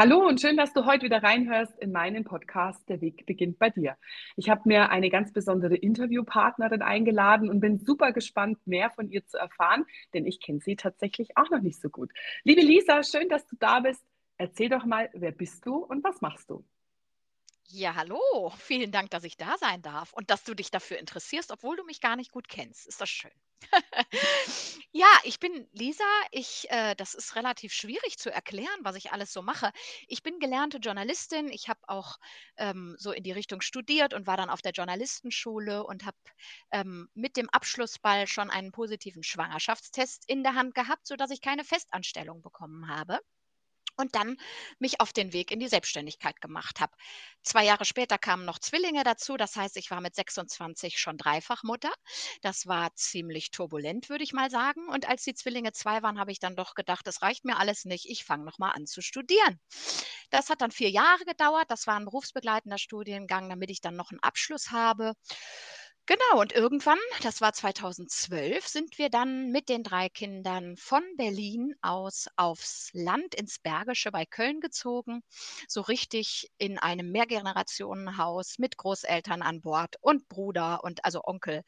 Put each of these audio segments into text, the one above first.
Hallo und schön, dass du heute wieder reinhörst in meinen Podcast Der Weg beginnt bei dir. Ich habe mir eine ganz besondere Interviewpartnerin eingeladen und bin super gespannt, mehr von ihr zu erfahren, denn ich kenne sie tatsächlich auch noch nicht so gut. Liebe Lisa, schön, dass du da bist. Erzähl doch mal, wer bist du und was machst du? Ja, hallo. Vielen Dank, dass ich da sein darf und dass du dich dafür interessierst, obwohl du mich gar nicht gut kennst. Ist das schön? Ja, ich bin Lisa. Ich, äh, das ist relativ schwierig zu erklären, was ich alles so mache. Ich bin gelernte Journalistin. Ich habe auch ähm, so in die Richtung studiert und war dann auf der Journalistenschule und habe ähm, mit dem Abschlussball schon einen positiven Schwangerschaftstest in der Hand gehabt, sodass ich keine Festanstellung bekommen habe und dann mich auf den Weg in die Selbstständigkeit gemacht habe. Zwei Jahre später kamen noch Zwillinge dazu. Das heißt, ich war mit 26 schon Dreifachmutter. Das war ziemlich turbulent, würde ich mal sagen. Und als die Zwillinge zwei waren, habe ich dann doch gedacht, das reicht mir alles nicht. Ich fange noch mal an zu studieren. Das hat dann vier Jahre gedauert. Das war ein berufsbegleitender Studiengang, damit ich dann noch einen Abschluss habe. Genau, und irgendwann, das war 2012, sind wir dann mit den drei Kindern von Berlin aus aufs Land ins Bergische bei Köln gezogen, so richtig in einem Mehrgenerationenhaus mit Großeltern an Bord und Bruder und also Onkel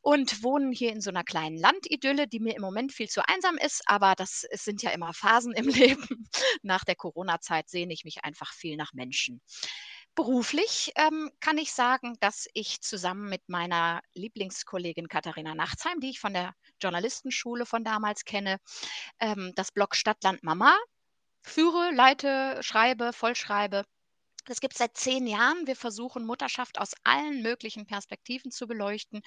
und wohnen hier in so einer kleinen Landidylle, die mir im Moment viel zu einsam ist, aber das es sind ja immer Phasen im Leben. Nach der Corona-Zeit sehne ich mich einfach viel nach Menschen. Beruflich ähm, kann ich sagen, dass ich zusammen mit meiner Lieblingskollegin Katharina Nachtsheim, die ich von der Journalistenschule von damals kenne, ähm, das Blog Stadtland Mama führe, leite, schreibe, vollschreibe. Das gibt es seit zehn Jahren. Wir versuchen Mutterschaft aus allen möglichen Perspektiven zu beleuchten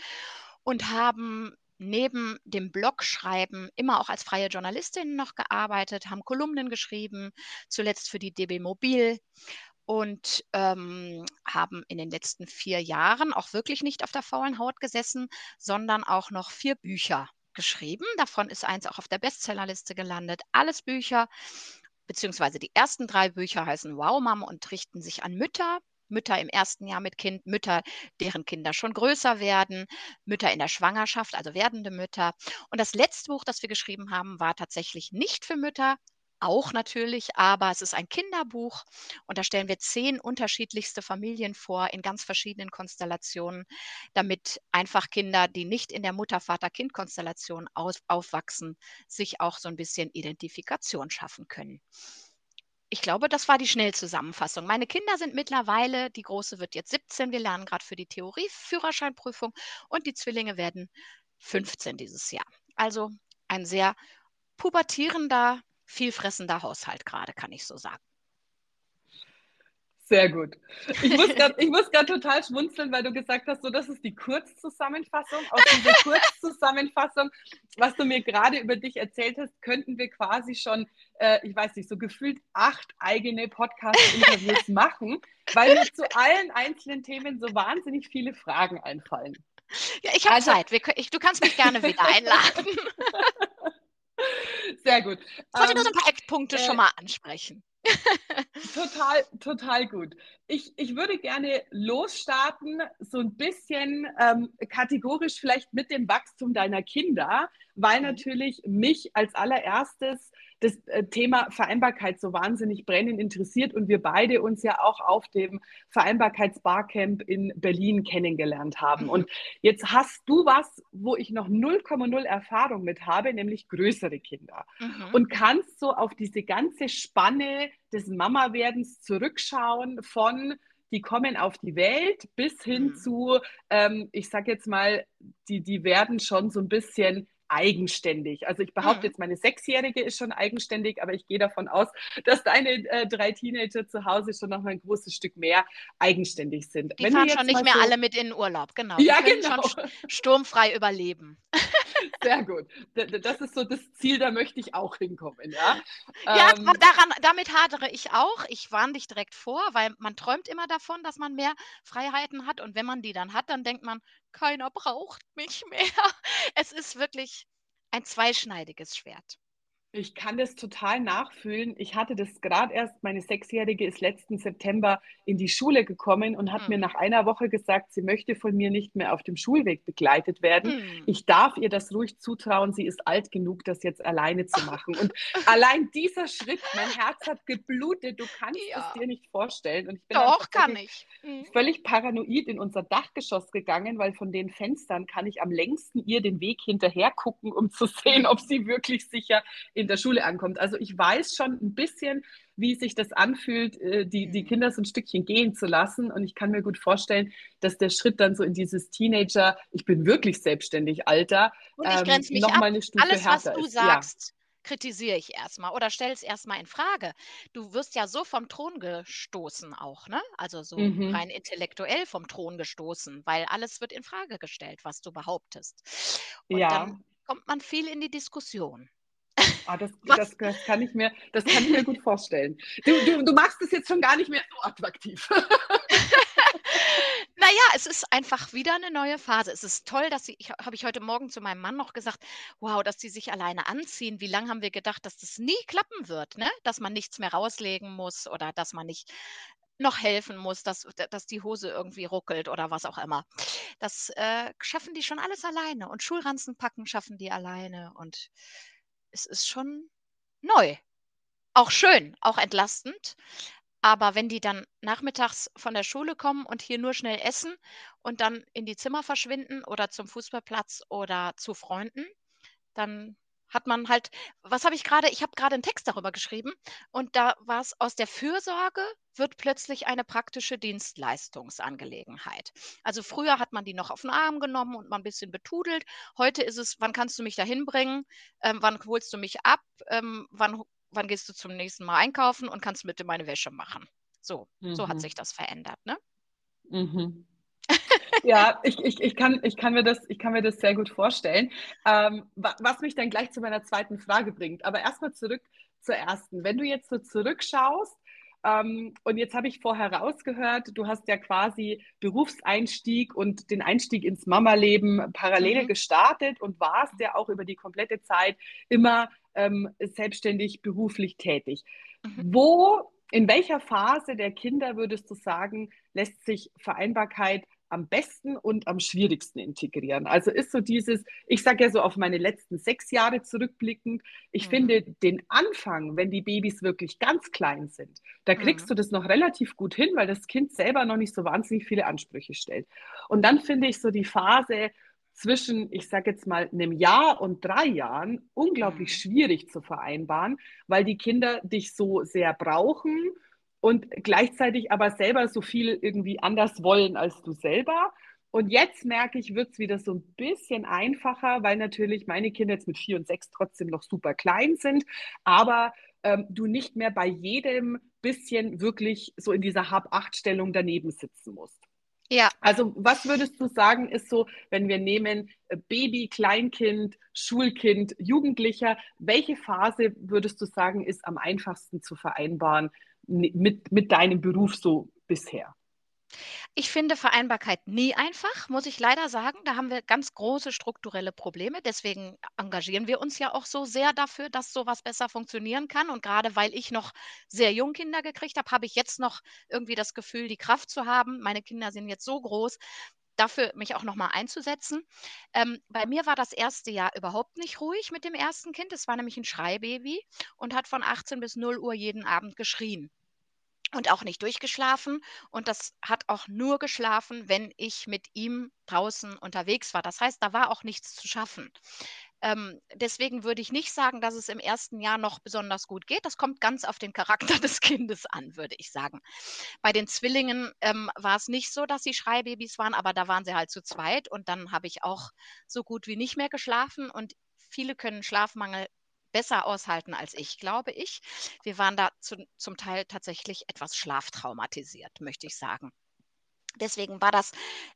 und haben neben dem Blogschreiben immer auch als freie Journalistin noch gearbeitet, haben Kolumnen geschrieben, zuletzt für die DB Mobil und ähm, haben in den letzten vier Jahren auch wirklich nicht auf der faulen Haut gesessen, sondern auch noch vier Bücher geschrieben. Davon ist eins auch auf der Bestsellerliste gelandet. Alles Bücher, beziehungsweise die ersten drei Bücher heißen Wow Mom und richten sich an Mütter. Mütter im ersten Jahr mit Kind, Mütter, deren Kinder schon größer werden, Mütter in der Schwangerschaft, also werdende Mütter. Und das letzte Buch, das wir geschrieben haben, war tatsächlich nicht für Mütter, auch natürlich, aber es ist ein Kinderbuch und da stellen wir zehn unterschiedlichste Familien vor in ganz verschiedenen Konstellationen, damit einfach Kinder, die nicht in der Mutter-Vater-Kind-Konstellation aufwachsen, sich auch so ein bisschen Identifikation schaffen können. Ich glaube, das war die Schnellzusammenfassung. Meine Kinder sind mittlerweile, die große wird jetzt 17, wir lernen gerade für die Theorie-Führerscheinprüfung und die Zwillinge werden 15 dieses Jahr. Also ein sehr pubertierender vielfressender Haushalt gerade, kann ich so sagen. Sehr gut. Ich muss gerade total schmunzeln, weil du gesagt hast, so das ist die Kurzzusammenfassung. Aus dieser Kurzzusammenfassung, was du mir gerade über dich erzählt hast, könnten wir quasi schon, äh, ich weiß nicht, so gefühlt acht eigene Podcast-Interviews machen, weil mir zu allen einzelnen Themen so wahnsinnig viele Fragen einfallen. Ja, ich habe also, Zeit. Wir, ich, du kannst mich gerne wieder einladen. Sehr gut. Ich wollte ähm, nur so ein paar Eckpunkte äh, schon mal ansprechen. total, total gut. Ich, ich würde gerne losstarten, so ein bisschen ähm, kategorisch vielleicht mit dem Wachstum deiner Kinder, weil mhm. natürlich mich als allererstes das äh, Thema Vereinbarkeit so wahnsinnig brennend interessiert und wir beide uns ja auch auf dem Vereinbarkeitsbarcamp in Berlin kennengelernt haben. Und jetzt hast du was, wo ich noch 0,0 Erfahrung mit habe, nämlich größere Kinder. Mhm. Und kannst so auf diese ganze Spanne des Mama-Werdens zurückschauen von die kommen auf die Welt bis hin mhm. zu, ähm, ich sage jetzt mal, die, die werden schon so ein bisschen eigenständig. Also ich behaupte mhm. jetzt, meine Sechsjährige ist schon eigenständig, aber ich gehe davon aus, dass deine äh, drei Teenager zu Hause schon noch mal ein großes Stück mehr eigenständig sind. Die Wenn fahren schon nicht mehr so alle mit in den Urlaub, genau. Ja, genau. Schon sturmfrei überleben. Sehr gut. Das ist so das Ziel, da möchte ich auch hinkommen. Ja, ja ähm, daran, damit hadere ich auch. Ich warne dich direkt vor, weil man träumt immer davon, dass man mehr Freiheiten hat und wenn man die dann hat, dann denkt man, keiner braucht mich mehr. Es ist wirklich ein zweischneidiges Schwert. Ich kann das total nachfühlen. Ich hatte das gerade erst, meine Sechsjährige ist letzten September in die Schule gekommen und hat Mhm. mir nach einer Woche gesagt, sie möchte von mir nicht mehr auf dem Schulweg begleitet werden. Mhm. Ich darf ihr das ruhig zutrauen, sie ist alt genug, das jetzt alleine zu machen. Und allein dieser Schritt, mein Herz hat geblutet, du kannst Ja. es dir nicht vorstellen. Und ich bin Doch, kann ich. Mhm. völlig paranoid in unser Dachgeschoss gegangen, weil von den Fenstern kann ich am längsten ihr den Weg hinterher gucken, um zu sehen, ob sie wirklich sicher in der Schule ankommt. Also ich weiß schon ein bisschen, wie sich das anfühlt, äh, die, die Mhm. Kinder so ein Stückchen gehen zu lassen. Und ich kann mir gut vorstellen, dass der Schritt dann so in dieses Teenager, ich bin wirklich selbstständig, Alter, Und ich ähm, grenze mich noch ab. mal eine Stufe Alles, was härter du ist. Ja. sagst, kritisiere ich erstmal oder stelle es erstmal in Frage. Du wirst ja so vom Thron gestoßen auch, ne? Also so Mhm. rein intellektuell vom Thron gestoßen, weil alles wird in Frage gestellt, was du behauptest. Und Ja. dann kommt man viel in die Diskussion. Ah, das, das, das, kann ich mir, das kann ich mir gut vorstellen. Du, du, du machst es jetzt schon gar nicht mehr so attraktiv. Naja, es ist einfach wieder eine neue Phase. Es ist toll, dass sie ich habe ich heute Morgen zu meinem Mann noch gesagt: „Wow, dass die sich alleine anziehen. Wie lang haben wir gedacht, dass das nie klappen wird, ne? Dass man nichts mehr rauslegen muss oder dass man nicht noch helfen muss, dass dass die Hose irgendwie ruckelt oder was auch immer. Das, äh, schaffen die schon alles alleine und Schulranzen packen schaffen die alleine und es ist schon neu. Auch schön, auch entlastend. Aber wenn die dann nachmittags von der Schule kommen und hier nur schnell essen und dann in die Zimmer verschwinden oder zum Fußballplatz oder zu Freunden, dann hat man halt was habe ich gerade? ich habe gerade einen Text darüber geschrieben und da war es aus der Fürsorge wird plötzlich eine praktische Dienstleistungsangelegenheit. Also, früher hat man die noch auf den Arm genommen und mal 'n bisschen betudelt. Heute ist es: „Wann kannst du mich da hinbringen? Ähm, wann holst du mich ab? Ähm, wann wann gehst du zum nächsten Mal einkaufen und kannst bitte meine Wäsche machen?“ So, so hat Mhm. sich das verändert, ne? Mhm. Ja, ich, ich, ich, kann, ich, kann mir das, ich kann mir das sehr gut vorstellen. Ähm, wa- was mich dann gleich zu meiner zweiten Frage bringt. Aber erstmal zurück zur ersten. Wenn du jetzt so zurückschaust, ähm, und jetzt habe ich vorher rausgehört, du hast ja quasi Berufseinstieg und den Einstieg ins Mama-Leben parallel Mhm. gestartet und warst ja auch über die komplette Zeit immer ähm, selbstständig beruflich tätig. Mhm. Wo, in welcher Phase der Kinder würdest du sagen, lässt sich Vereinbarkeit am besten und am schwierigsten integrieren? Also ist so dieses, ich sage ja so auf meine letzten sechs Jahre zurückblickend, ich Mhm. finde den Anfang, wenn die Babys wirklich ganz klein sind, da kriegst Mhm. du das noch relativ gut hin, weil das Kind selber noch nicht so wahnsinnig viele Ansprüche stellt. Und dann finde ich so die Phase zwischen, ich sage jetzt mal, einem Jahr und drei Jahren unglaublich Mhm. schwierig zu vereinbaren, weil die Kinder dich so sehr brauchen und gleichzeitig aber selber so viel irgendwie anders wollen als du selber. Und jetzt merke ich, wird es wieder so ein bisschen einfacher, weil natürlich meine Kinder jetzt mit vier und sechs trotzdem noch super klein sind, aber ähm, du nicht mehr bei jedem bisschen wirklich so in dieser Hab-Acht-Stellung daneben sitzen musst. Ja. Also, was würdest du sagen, ist so, wenn wir nehmen äh, Baby, Kleinkind, Schulkind, Jugendlicher, welche Phase würdest du sagen, ist am einfachsten zu vereinbaren mit, mit deinem Beruf so bisher? Ich finde Vereinbarkeit nie einfach, muss ich leider sagen. Da haben wir ganz große strukturelle Probleme. Deswegen engagieren wir uns ja auch so sehr dafür, dass so was besser funktionieren kann. Und gerade weil ich noch sehr jung Kinder gekriegt habe, habe ich jetzt noch irgendwie das Gefühl, die Kraft zu haben. Meine Kinder sind jetzt so groß, dafür mich auch noch mal einzusetzen. Ähm, bei mir war das erste Jahr überhaupt nicht ruhig mit dem ersten Kind. Es war nämlich ein Schreibaby und hat von 18 bis 0 Uhr jeden Abend geschrien. Und auch nicht durchgeschlafen. Und das hat auch nur geschlafen, wenn ich mit ihm draußen unterwegs war. Das heißt, da war auch nichts zu schaffen. Ähm, deswegen würde ich nicht sagen, dass es im ersten Jahr noch besonders gut geht. Das kommt ganz auf den Charakter des Kindes an, würde ich sagen. Bei den Zwillingen ähm, war es nicht so, dass sie Schreibabys waren, aber da waren sie halt zu zweit. Und dann habe ich auch so gut wie nicht mehr geschlafen. Und viele können Schlafmangel besser aushalten als ich, glaube ich. Wir waren da zu, zum Teil tatsächlich etwas schlaftraumatisiert, möchte ich sagen. Deswegen war das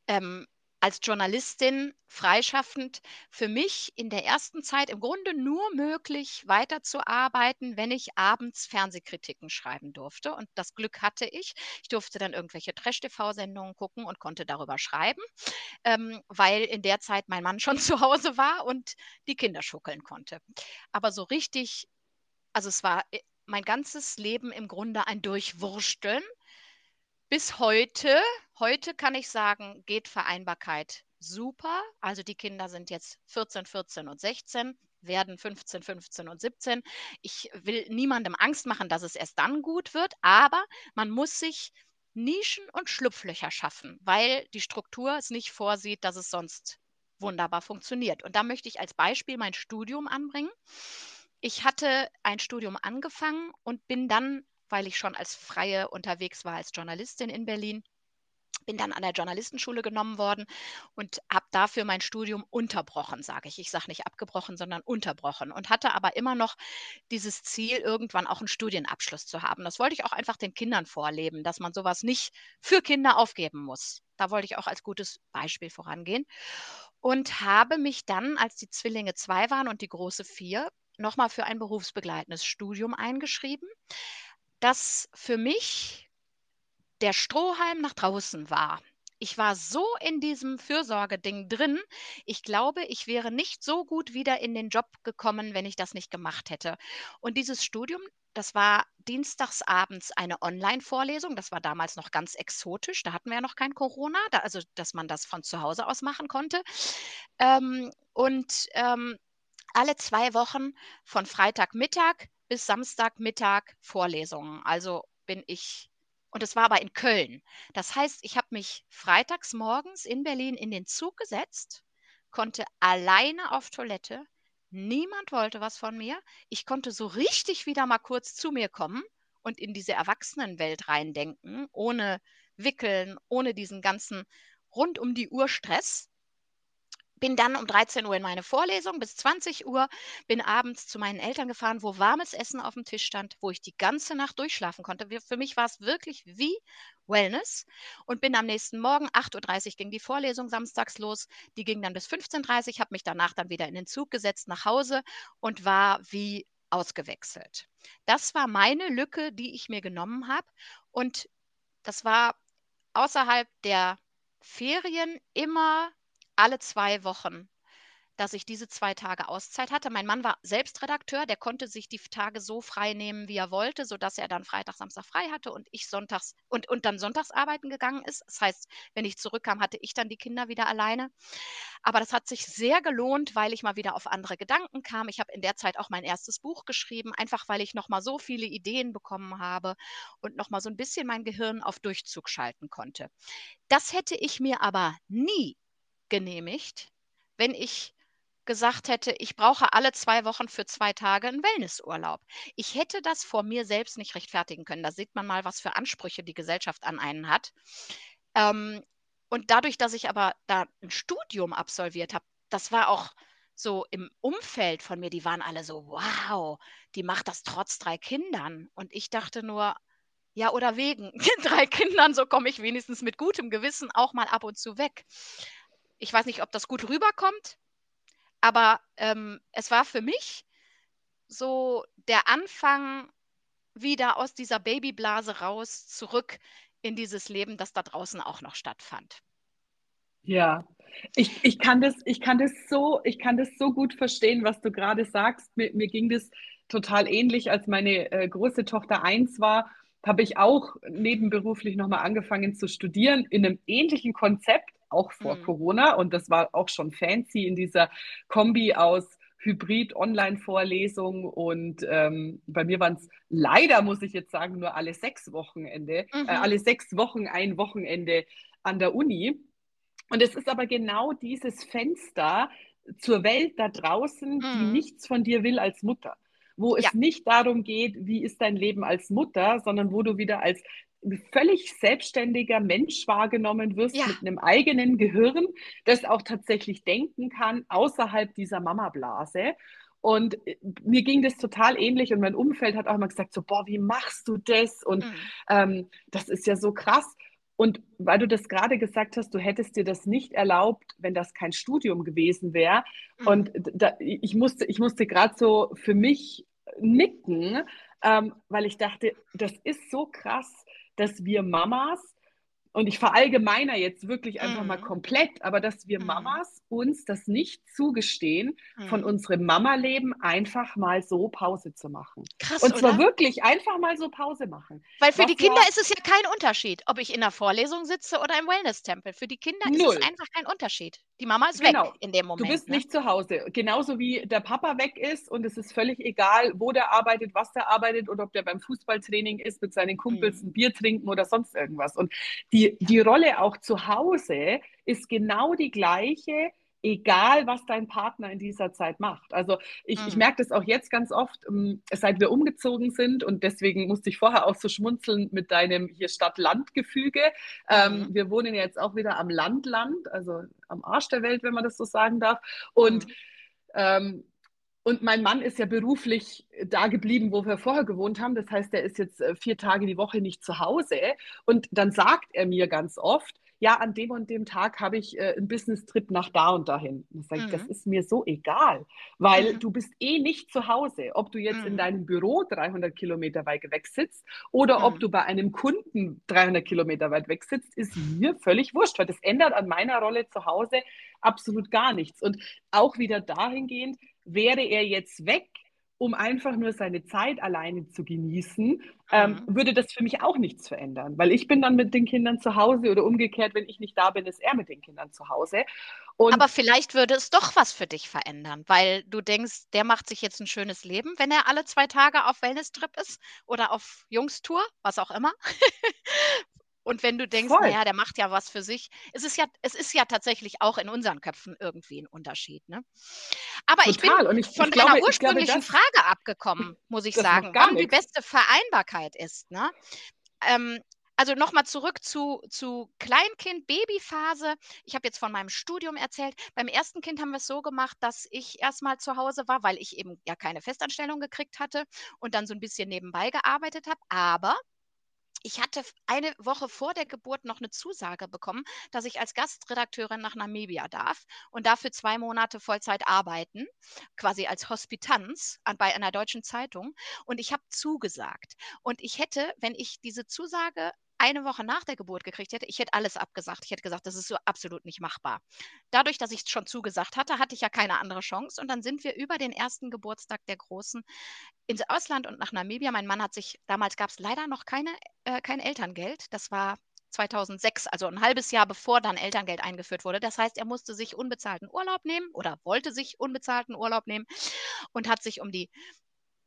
ähm, als Journalistin freischaffend für mich in der ersten Zeit im Grunde nur möglich, weiterzuarbeiten, wenn ich abends Fernsehkritiken schreiben durfte. Und das Glück hatte ich. Ich durfte dann irgendwelche Trash-TV-Sendungen gucken und konnte darüber schreiben, ähm, weil in der Zeit mein Mann schon zu Hause war und die Kinder schuckeln konnte. Aber so richtig also es war äh, mein ganzes Leben im Grunde ein Durchwursteln. Bis heute, heute kann ich sagen, geht Vereinbarkeit super. Also die Kinder sind jetzt 14, 14 und 16, werden 15, 15 und 17. Ich will niemandem Angst machen, dass es erst dann gut wird, aber man muss sich Nischen und Schlupflöcher schaffen, weil die Struktur es nicht vorsieht, dass es sonst wunderbar funktioniert. Und da möchte ich als Beispiel mein Studium anbringen. Ich hatte ein Studium angefangen und bin dann, weil ich schon als Freie unterwegs war, als Journalistin in Berlin, bin dann an der Journalistenschule genommen worden und habe dafür mein Studium unterbrochen, sage ich. Ich sage nicht abgebrochen, sondern unterbrochen und hatte aber immer noch dieses Ziel, irgendwann auch einen Studienabschluss zu haben. Das wollte ich auch einfach den Kindern vorleben, dass man sowas nicht für Kinder aufgeben muss. Da wollte ich auch als gutes Beispiel vorangehen und habe mich dann, als die Zwillinge zwei waren und die große vier, nochmal für ein berufsbegleitendes Studium eingeschrieben, das für mich der Strohhalm nach draußen war. Ich war so in diesem Fürsorgeding drin. Ich glaube, ich wäre nicht so gut wieder in den Job gekommen, wenn ich das nicht gemacht hätte. Und dieses Studium, das war dienstagsabends eine Online-Vorlesung. Das war damals noch ganz exotisch. Da hatten wir ja noch kein Corona, da, also dass man das von zu Hause aus machen konnte. Ähm, und ähm, alle zwei Wochen von Freitagmittag bis Samstagmittag Vorlesungen. Also bin ich und es war aber in Köln. Das heißt, ich habe mich freitags morgens in Berlin in den Zug gesetzt, konnte alleine auf Toilette. Niemand wollte was von mir. Ich konnte so richtig wieder mal kurz zu mir kommen und in diese Erwachsenenwelt reindenken, ohne Wickeln, ohne diesen ganzen rund um die Uhr Stress bin dann um 13 Uhr in meine Vorlesung bis 20 Uhr, bin abends zu meinen Eltern gefahren, wo warmes Essen auf dem Tisch stand, wo ich die ganze Nacht durchschlafen konnte. Für mich war es wirklich wie Wellness und bin am nächsten Morgen 8.30 Uhr ging die Vorlesung samstags los. Die ging dann bis 15.30 Uhr, habe mich danach dann wieder in den Zug gesetzt nach Hause und war wie ausgewechselt. Das war meine Lücke, die ich mir genommen habe und das war außerhalb der Ferien immer alle zwei Wochen, dass ich diese zwei Tage Auszeit hatte. Mein Mann war selbst Redakteur, der konnte sich die Tage so frei nehmen, wie er wollte, sodass er dann Freitag, Samstag frei hatte und ich sonntags und, und dann sonntags arbeiten gegangen ist. Das heißt, wenn ich zurückkam, hatte ich dann die Kinder wieder alleine. Aber das hat sich sehr gelohnt, weil ich mal wieder auf andere Gedanken kam. Ich habe in der Zeit auch mein erstes Buch geschrieben, einfach weil ich nochmal so viele Ideen bekommen habe und nochmal so ein bisschen mein Gehirn auf Durchzug schalten konnte. Das hätte ich mir aber nie genehmigt, wenn ich gesagt hätte, ich brauche alle zwei Wochen für zwei Tage einen Wellnessurlaub. Ich hätte das vor mir selbst nicht rechtfertigen können. Da sieht man mal, was für Ansprüche die Gesellschaft an einen hat. Ähm, und dadurch, dass ich aber da ein Studium absolviert habe, das war auch so im Umfeld von mir, die waren alle so, wow, die macht das trotz drei Kindern. Und ich dachte nur, ja, oder wegen drei Kindern, so komme ich wenigstens mit gutem Gewissen auch mal ab und zu weg ich weiß nicht, ob das gut rüberkommt, aber ähm, es war für mich so der Anfang wieder aus dieser Babyblase raus, zurück in dieses Leben, das da draußen auch noch stattfand. Ja, ich, ich, kann das, ich, kann das so, ich kann das so gut verstehen, was du gerade sagst. Mir, mir ging das total ähnlich, als meine äh, große Tochter eins war, habe ich auch nebenberuflich nochmal angefangen zu studieren in einem ähnlichen Konzept auch vor mhm. Corona. Und das war auch schon fancy in dieser Kombi aus Hybrid-Online-Vorlesung und ähm, bei mir waren es leider, muss ich jetzt sagen, nur alle sechs Wochenende, äh, mhm. äh, alle sechs Wochen ein Wochenende an der Uni. Und es ist aber genau dieses Fenster zur Welt da draußen, mhm. die nichts von dir will als Mutter wo es ja. nicht darum geht, wie ist dein Leben als Mutter, sondern wo du wieder als völlig selbstständiger Mensch wahrgenommen wirst ja. mit einem eigenen Gehirn, das auch tatsächlich denken kann außerhalb dieser Mama-Blase. Und äh, mir ging das total ähnlich und mein Umfeld hat auch immer gesagt, so, boah, wie machst du das? Und mhm. ähm, das ist ja so krass. Und weil du das gerade gesagt hast, du hättest dir das nicht erlaubt, wenn das kein Studium gewesen wäre. Mhm. Und da, ich musste, ich musste gerade so für mich nicken, ähm, weil ich dachte, das ist so krass, dass wir Mamas, und ich verallgemeiner jetzt wirklich einfach mal Mhm. komplett, aber dass wir Mhm. Mamas uns das nicht zugestehen, von Mhm. unserem Mama-Leben einfach mal so Pause zu machen. Krass, Und zwar oder? wirklich einfach mal so Pause machen. Weil für Was die Kinder ist es ja kein Unterschied, ob ich in der Vorlesung sitze oder im Wellness-Tempel. Für die Kinder ist es null. einfach kein Unterschied. Die Mama ist Genau. weg in dem Du Moment. bist Ne? nicht zu Hause. Genauso wie der Papa weg ist und es ist völlig egal, wo der arbeitet, was der arbeitet oder ob der beim Fußballtraining ist, mit seinen Kumpels Mhm. ein Bier trinken oder sonst irgendwas. Und die, die Rolle auch zu Hause ist genau die gleiche, egal was dein Partner in dieser Zeit macht. Also ich, ich Mhm. merke das auch jetzt ganz oft, ähm, seit wir umgezogen sind und deswegen musste ich vorher auch so schmunzeln mit deinem hier Stadt-Land-Gefüge. Ähm, Mhm. wir wohnen jetzt auch wieder am Land-Land, also am Arsch der Welt, wenn man das so sagen darf. Und Mhm. ähm, und mein Mann ist ja beruflich da geblieben, wo wir vorher gewohnt haben. Das heißt, er ist jetzt äh, vier Tage die Woche nicht zu Hause. Und dann sagt er mir ganz oft, ja, an dem und dem Tag habe ich äh, einen Business-Trip nach da und dahin. Und sage ich, das Mhm. ist mir so egal, weil Mhm. du bist eh nicht zu Hause. Ob du jetzt in Mhm. deinem Büro 300 Kilometer weit weg sitzt oder ob Mhm. du bei einem Kunden 300 Kilometer weit weg sitzt, ist mir völlig wurscht, weil das ändert an meiner Rolle zu Hause absolut gar nichts. Und auch wieder dahingehend, wäre er jetzt weg, um einfach nur seine Zeit alleine zu genießen, ähm, Mhm. würde das für mich auch nichts verändern, weil ich bin dann mit den Kindern zu Hause oder umgekehrt, wenn ich nicht da bin, ist er mit den Kindern zu Hause. Und Aber vielleicht würde es doch was für dich verändern, weil du denkst, der macht sich jetzt ein schönes Leben, wenn er alle zwei Tage auf Wellness-Trip ist oder auf Jungstour, was auch immer. Und wenn du denkst, voll, naja, der macht ja was für sich. Es ist ja, es ist ja tatsächlich auch in unseren Köpfen irgendwie ein Unterschied. Ne? Aber ich bin total. Ich, von ich deiner glaube, glaube, ursprünglichen das, Frage abgekommen, muss ich sagen, wann die beste Vereinbarkeit ist. Ne? Ähm, also nochmal zurück zu, zu Kleinkind, Babyphase. Ich habe jetzt von meinem Studium erzählt. Beim ersten Kind haben wir es so gemacht, dass ich erstmal zu Hause war, weil ich eben ja keine Festanstellung gekriegt hatte und dann so ein bisschen nebenbei gearbeitet habe. Aber ich hatte eine Woche vor der Geburt noch eine Zusage bekommen, dass ich als Gastredakteurin nach Namibia darf und dafür zwei Monate Vollzeit arbeiten, quasi als Hospitanz an, bei einer deutschen Zeitung. Und ich habe zugesagt. Und ich hätte, wenn ich diese Zusage eine Woche nach der Geburt gekriegt hätte, ich hätte alles abgesagt. Ich hätte gesagt, das ist so absolut nicht machbar. Dadurch, dass ich es schon zugesagt hatte, hatte ich ja keine andere Chance. Und dann sind wir über den ersten Geburtstag der Großen ins Ausland und nach Namibia. Mein Mann hat sich, damals gab es leider noch keine, äh, kein Elterngeld. Das war 2006, also ein halbes Jahr bevor dann Elterngeld eingeführt wurde. Das heißt, er musste sich unbezahlten Urlaub nehmen oder wollte sich unbezahlten Urlaub nehmen und hat sich um die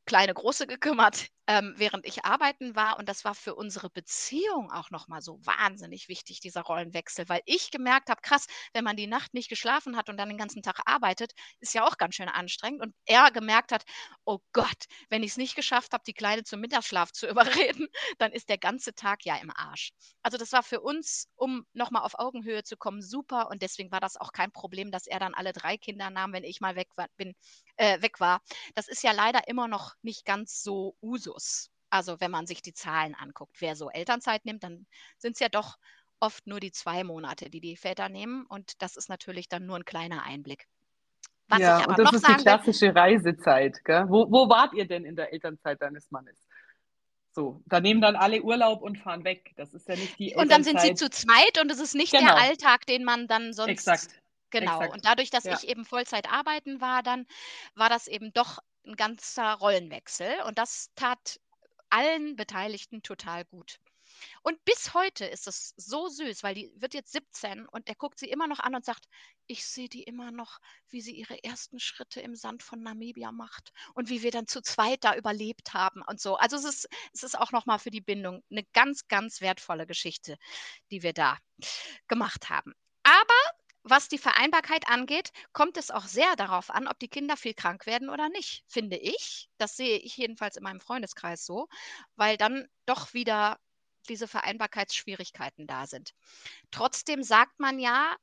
kleine Große gekümmert, ähm, während ich arbeiten war. Und das war für unsere Beziehung auch nochmal so wahnsinnig wichtig, dieser Rollenwechsel, weil ich gemerkt habe, krass, wenn man die Nacht nicht geschlafen hat und dann den ganzen Tag arbeitet, ist ja auch ganz schön anstrengend. Und er gemerkt hat, oh Gott, wenn ich es nicht geschafft habe, die Kleine zum Mittagsschlaf zu überreden, dann ist der ganze Tag ja im Arsch. Also das war für uns, um nochmal auf Augenhöhe zu kommen, super. Und deswegen war das auch kein Problem, dass er dann alle drei Kinder nahm, wenn ich mal weg war, bin, äh, weg war. Das ist ja leider immer noch nicht ganz so Usus. Also wenn man sich die Zahlen anguckt, wer so Elternzeit nimmt, dann sind es ja doch oft nur die zwei Monate, die die Väter nehmen. Und das ist natürlich dann nur ein kleiner Einblick. Was ja, und das ist die sagen will, klassische Reisezeit. Gell? Wo, wo wart ihr denn in der Elternzeit deines Mannes? So, da nehmen dann alle Urlaub und fahren weg. Das ist ja nicht die und dann sind sie zu zweit und es ist nicht der Genau, Alltag, den man dann sonst exakt, Genau. exakt. Und dadurch, dass Ja. ich eben Vollzeit arbeiten war, dann war das eben doch ein ganzer Rollenwechsel. Und das tat allen Beteiligten total gut. Und bis heute ist es so süß, weil die wird jetzt 17 und er guckt sie immer noch an und sagt, ich sehe die immer noch, wie sie ihre ersten Schritte im Sand von Namibia macht und wie wir dann zu zweit da überlebt haben und so. Also es ist, es ist auch nochmal für die Bindung eine ganz, ganz wertvolle Geschichte, die wir da gemacht haben. Aber was die Vereinbarkeit angeht, kommt es auch sehr darauf an, ob die Kinder viel krank werden oder nicht, finde ich. Das sehe ich jedenfalls in meinem Freundeskreis so, weil dann doch wieder diese Vereinbarkeitsschwierigkeiten da sind. Trotzdem sagt man ja,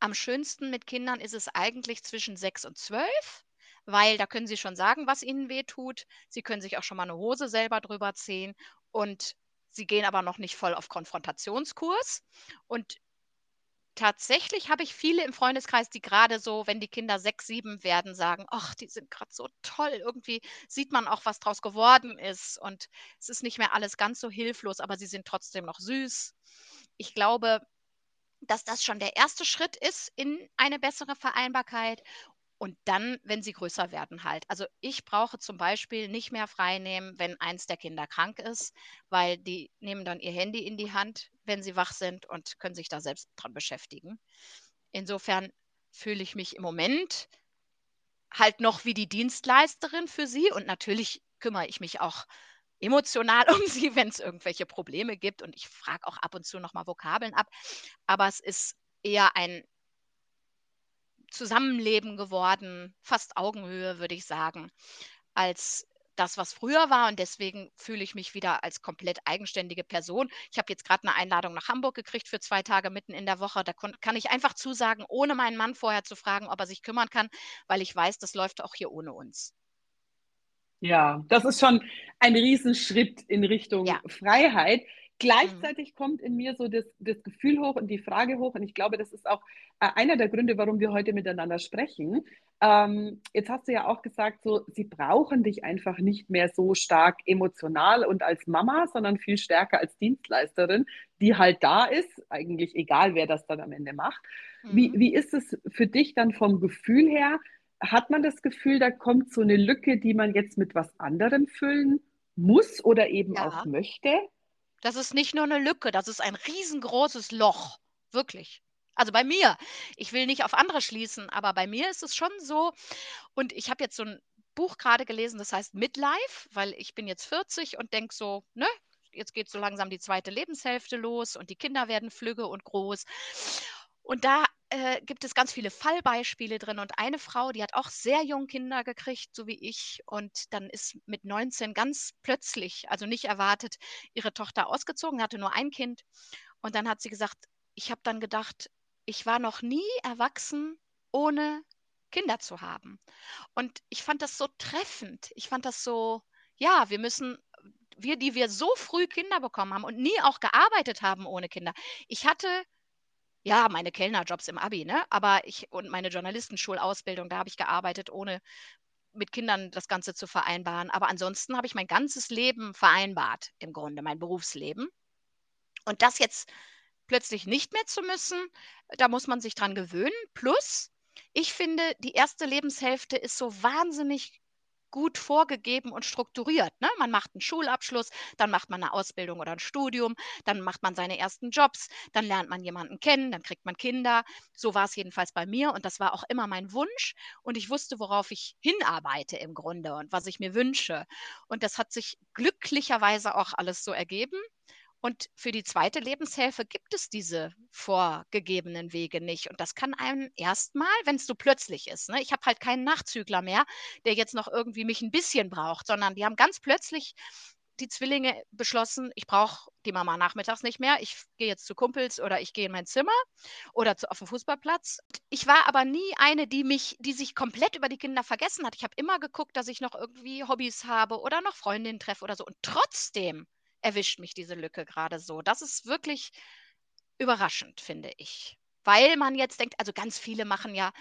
am schönsten mit Kindern ist es eigentlich zwischen sechs und zwölf, weil da können sie schon sagen, was ihnen weh tut. Sie können sich auch schon mal eine Hose selber drüber ziehen und sie gehen aber noch nicht voll auf Konfrontationskurs. Und tatsächlich habe ich viele im Freundeskreis, die gerade so, wenn die Kinder sechs, sieben werden, sagen, ach, die sind gerade so toll. Irgendwie sieht man auch, was draus geworden ist. Und es ist nicht mehr alles ganz so hilflos, aber sie sind trotzdem noch süß. ich glaube, dass das schon der erste Schritt ist in eine bessere Vereinbarkeit. Und dann, wenn sie größer werden, halt. Also ich brauche zum Beispiel nicht mehr frei nehmen, wenn eins der Kinder krank ist, weil die nehmen dann ihr Handy in die Hand, wenn sie wach sind und können sich da selbst dran beschäftigen. Insofern fühle ich mich im Moment halt noch wie die Dienstleisterin für sie und natürlich kümmere ich mich auch emotional um sie, wenn es irgendwelche Probleme gibt und ich frage auch ab und zu nochmal Vokabeln ab, aber es ist eher ein Zusammenleben geworden, fast Augenhöhe, würde ich sagen, als das, was früher war. Und deswegen fühle ich mich wieder als komplett eigenständige Person. Ich habe jetzt gerade eine Einladung nach Hamburg gekriegt für zwei Tage mitten in der Woche. Da kann ich einfach zusagen, ohne meinen Mann vorher zu fragen, ob er sich kümmern kann, weil ich weiß, das läuft auch hier ohne uns. Ja, das ist schon ein Riesenschritt in Richtung ja. Freiheit. Gleichzeitig mhm. kommt in mir so das, das Gefühl hoch und die Frage hoch, und ich glaube, das ist auch äh, einer der Gründe, warum wir heute miteinander sprechen. Ähm, jetzt hast du ja auch gesagt, so, sie brauchen dich einfach nicht mehr so stark emotional und als Mama, sondern viel stärker als Dienstleisterin, die halt da ist, eigentlich egal, wer das dann am Ende macht. Mhm. Wie, wie ist es für dich dann vom Gefühl her? Hat man das Gefühl, da kommt so eine Lücke, die man jetzt mit was anderem füllen muss oder eben ja. auch möchte? Das ist nicht nur eine Lücke, das ist ein riesengroßes Loch. Wirklich. Also bei mir. Ich will nicht auf andere schließen, aber bei mir ist es schon so. Und ich habe jetzt so ein Buch gerade gelesen, das heißt Midlife, weil ich bin jetzt 40 und denke so, ne, jetzt geht so langsam die zweite Lebenshälfte los und die Kinder werden flügge und groß. Und da äh, gibt es ganz viele Fallbeispiele drin. Und eine Frau, die hat auch sehr jung Kinder gekriegt, so wie ich. Und dann ist mit 19 ganz plötzlich, also nicht erwartet, ihre Tochter ausgezogen, hatte nur ein Kind. Und dann hat sie gesagt, ich habe dann gedacht, ich war noch nie erwachsen, ohne Kinder zu haben. Und ich fand das so treffend. Ich fand das so, ja, wir müssen, wir, die wir so früh Kinder bekommen haben und nie auch gearbeitet haben ohne Kinder. Ich hatte ja, meine Kellnerjobs im Abi, ne? Aber ich und meine Journalistenschulausbildung, da habe ich gearbeitet, ohne mit Kindern das Ganze zu vereinbaren. Aber ansonsten habe ich mein ganzes Leben vereinbart, im Grunde, mein Berufsleben. Und das jetzt plötzlich nicht mehr zu müssen, da muss man sich dran gewöhnen. Plus, ich finde, die erste Lebenshälfte ist so wahnsinnig gut vorgegeben und strukturiert. Ne? Man macht einen Schulabschluss, dann macht man eine Ausbildung oder ein Studium, dann macht man seine ersten Jobs, dann lernt man jemanden kennen, dann kriegt man Kinder. So war es jedenfalls bei mir und das war auch immer mein Wunsch und ich wusste, worauf ich hinarbeite im Grunde und was ich mir wünsche. Und das hat sich glücklicherweise auch alles so ergeben. Und für die zweite Lebenshälfte gibt es diese vorgegebenen Wege nicht. Und das kann einem erstmal, wenn es so plötzlich ist, ne? ich habe halt keinen Nachzügler mehr, der jetzt noch irgendwie mich ein bisschen braucht, sondern die haben ganz plötzlich die Zwillinge beschlossen, ich brauche die Mama nachmittags nicht mehr. Ich gehe jetzt zu Kumpels oder ich gehe in mein Zimmer oder zu, auf den Fußballplatz. Ich war aber nie eine, die mich, die sich komplett über die Kinder vergessen hat. Ich habe immer geguckt, dass ich noch irgendwie Hobbys habe oder noch Freundinnen treffe oder so. Und trotzdem erwischt mich diese Lücke gerade so. Das ist wirklich überraschend, finde ich. Weil man jetzt denkt, also ganz viele machen ja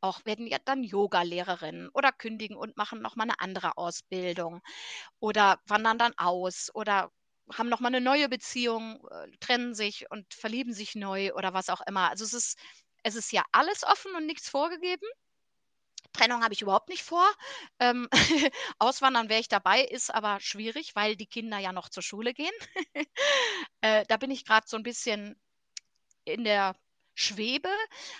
auch, werden ja dann Yoga-Lehrerinnen oder kündigen und machen nochmal eine andere Ausbildung oder wandern dann aus oder haben nochmal eine neue Beziehung, äh, trennen sich und verlieben sich neu oder was auch immer. Also es ist, es ist ja alles offen und nichts vorgegeben. Trennung habe ich überhaupt nicht vor. Ähm, auswandern wäre ich dabei, ist aber schwierig, weil die Kinder ja noch zur Schule gehen. äh, da bin ich gerade so ein bisschen in der Schwebe,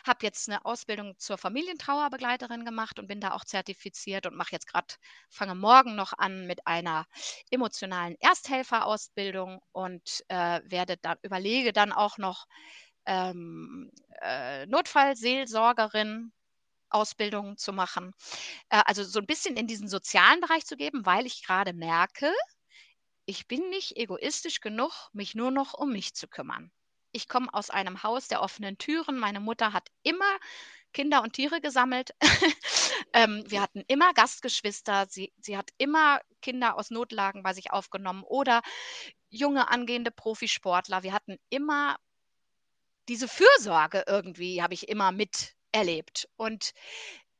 habe jetzt eine Ausbildung zur Familientrauerbegleiterin gemacht und bin da auch zertifiziert und mache jetzt gerade, fange morgen noch an mit einer emotionalen Ersthelferausbildung und äh, werde dann, überlege dann auch noch ähm, äh, Notfallseelsorgerin Ausbildungen zu machen. Äh, also so ein bisschen in diesen sozialen Bereich zu geben, weil ich gerade merke, ich bin nicht egoistisch genug, mich nur noch um mich zu kümmern. Ich komme aus einem Haus der offenen Türen. Meine Mutter hat immer Kinder und Tiere gesammelt. ähm, wir hatten immer Gastgeschwister. Sie, sie hat immer Kinder aus Notlagen bei sich aufgenommen oder junge angehende Profisportler. Wir hatten immer diese Fürsorge irgendwie, habe ich immer mit erlebt. Und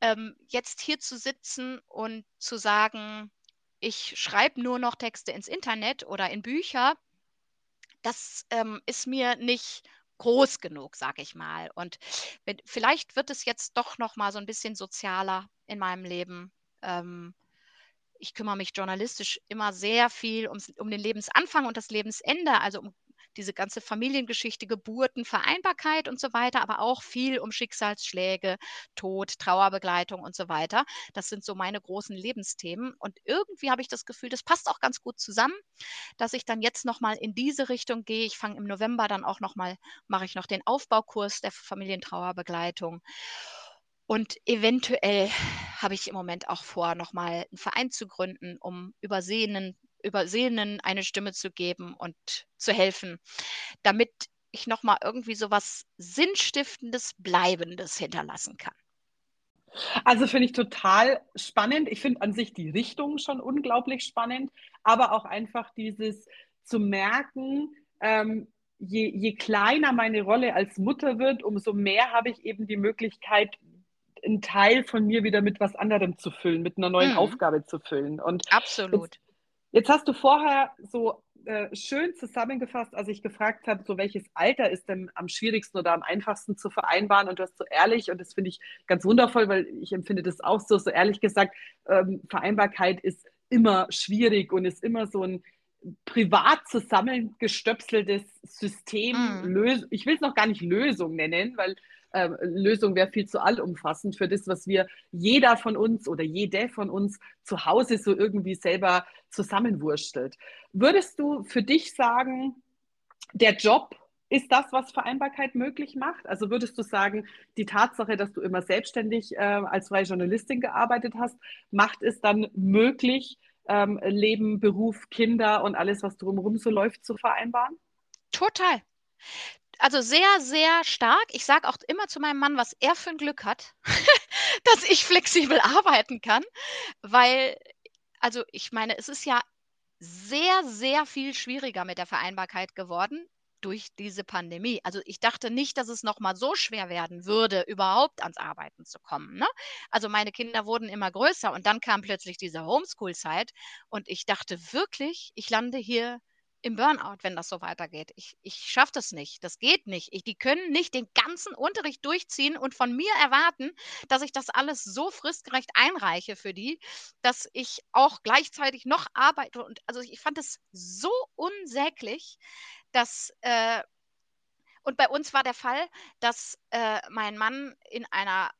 ähm, jetzt hier zu sitzen und zu sagen, ich schreibe nur noch Texte ins Internet oder in Bücher, das ähm, ist mir nicht groß genug, sage ich mal. Und wenn, vielleicht wird es jetzt doch noch mal so ein bisschen sozialer in meinem Leben. Ähm, ich kümmere mich journalistisch immer sehr viel ums, um den Lebensanfang und das Lebensende, also um diese ganze Familiengeschichte, Geburten, Vereinbarkeit und so weiter, aber auch viel um Schicksalsschläge, Tod, Trauerbegleitung und so weiter. Das sind so meine großen Lebensthemen. Und irgendwie habe ich das Gefühl, das passt auch ganz gut zusammen, dass ich dann jetzt nochmal in diese Richtung gehe. Ich fange im November dann auch nochmal, mache ich noch den Aufbaukurs der Familientrauerbegleitung. Und eventuell habe ich im Moment auch vor, nochmal einen Verein zu gründen, um Übersehenen, Übersehenen eine Stimme zu geben und zu helfen, damit ich nochmal irgendwie so was Sinnstiftendes, Bleibendes hinterlassen kann. Also finde ich total spannend. Ich finde an sich die Richtung schon unglaublich spannend, aber auch einfach dieses zu merken, ähm, je, je kleiner meine Rolle als Mutter wird, umso mehr habe ich eben die Möglichkeit, einen Teil von mir wieder mit was anderem zu füllen, mit einer neuen mhm. Aufgabe zu füllen. Und Absolut. Jetzt, jetzt hast du vorher so äh, schön zusammengefasst, als ich gefragt habe, so welches Alter ist denn am schwierigsten oder am einfachsten zu vereinbaren und du hast so ehrlich, und das finde ich ganz wundervoll, weil ich empfinde das auch so, so ehrlich gesagt, ähm, Vereinbarkeit ist immer schwierig und ist immer so ein privat zusammengestöpseltes System. Mm. Ich will es noch gar nicht Lösung nennen, weil äh, Lösung wäre viel zu allumfassend für das, was wir jeder von uns oder jede von uns zu Hause so irgendwie selber zusammenwurstelt. Würdest du für dich sagen, der Job ist das, was Vereinbarkeit möglich macht? Also würdest du sagen, die Tatsache, dass du immer selbstständig äh, als freie Journalistin gearbeitet hast, macht es dann möglich, ähm, Leben, Beruf, Kinder und alles, was drumherum so läuft, zu vereinbaren? Total also sehr, sehr stark. Ich sage auch immer zu meinem Mann, was er für ein Glück hat, dass ich flexibel arbeiten kann, weil, also ich meine, es ist ja sehr, sehr viel schwieriger mit der Vereinbarkeit geworden durch diese Pandemie. Also ich dachte nicht, dass es noch mal so schwer werden würde, überhaupt ans Arbeiten zu kommen. Ne? Also meine Kinder wurden immer größer und dann kam plötzlich diese Homeschool-Zeit und ich dachte wirklich, ich lande hier im Burnout, wenn das so weitergeht. Ich, ich schaffe das nicht. Das geht nicht. Ich, die können nicht den ganzen Unterricht durchziehen und von mir erwarten, dass ich das alles so fristgerecht einreiche für die, dass ich auch gleichzeitig noch arbeite. Und also ich fand es so unsäglich, dass äh, und bei uns war der Fall, dass äh, mein Mann in einer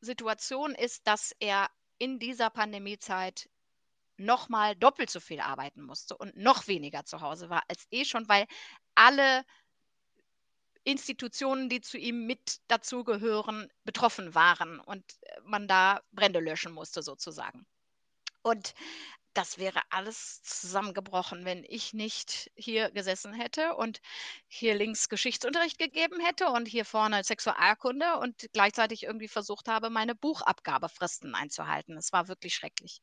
Situation ist, dass er in dieser Pandemiezeit nochmal doppelt so viel arbeiten musste und noch weniger zu Hause war als eh schon, weil alle Institutionen, die zu ihm mit dazugehören, betroffen waren und man da Brände löschen musste sozusagen. Und das wäre alles zusammengebrochen, wenn ich nicht hier gesessen hätte und hier links Geschichtsunterricht gegeben hätte und hier vorne Sexualkunde und gleichzeitig irgendwie versucht habe, meine Buchabgabefristen einzuhalten. Es war wirklich schrecklich.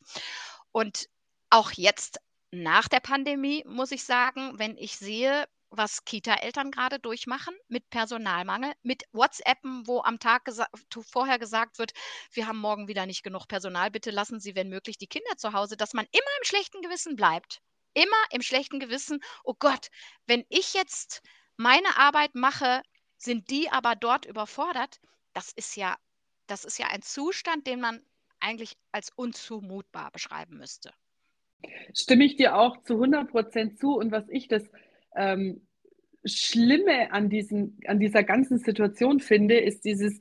Und auch jetzt nach der Pandemie muss ich sagen, wenn ich sehe, was Kita-Eltern gerade durchmachen mit Personalmangel, mit WhatsAppen, wo am Tag gesa vorher gesagt wird, wir haben morgen wieder nicht genug Personal, bitte lassen Sie, wenn möglich, die Kinder zu Hause, dass man immer im schlechten Gewissen bleibt. Immer im schlechten Gewissen, oh Gott, wenn ich jetzt meine Arbeit mache, sind die aber dort überfordert. Das ist ja, das ist ja ein Zustand, den man eigentlich als unzumutbar beschreiben müsste. Stimme ich dir auch zu 100 Prozent zu. Und was ich das ähm, Schlimme an, diesen, an dieser ganzen Situation finde, ist dieses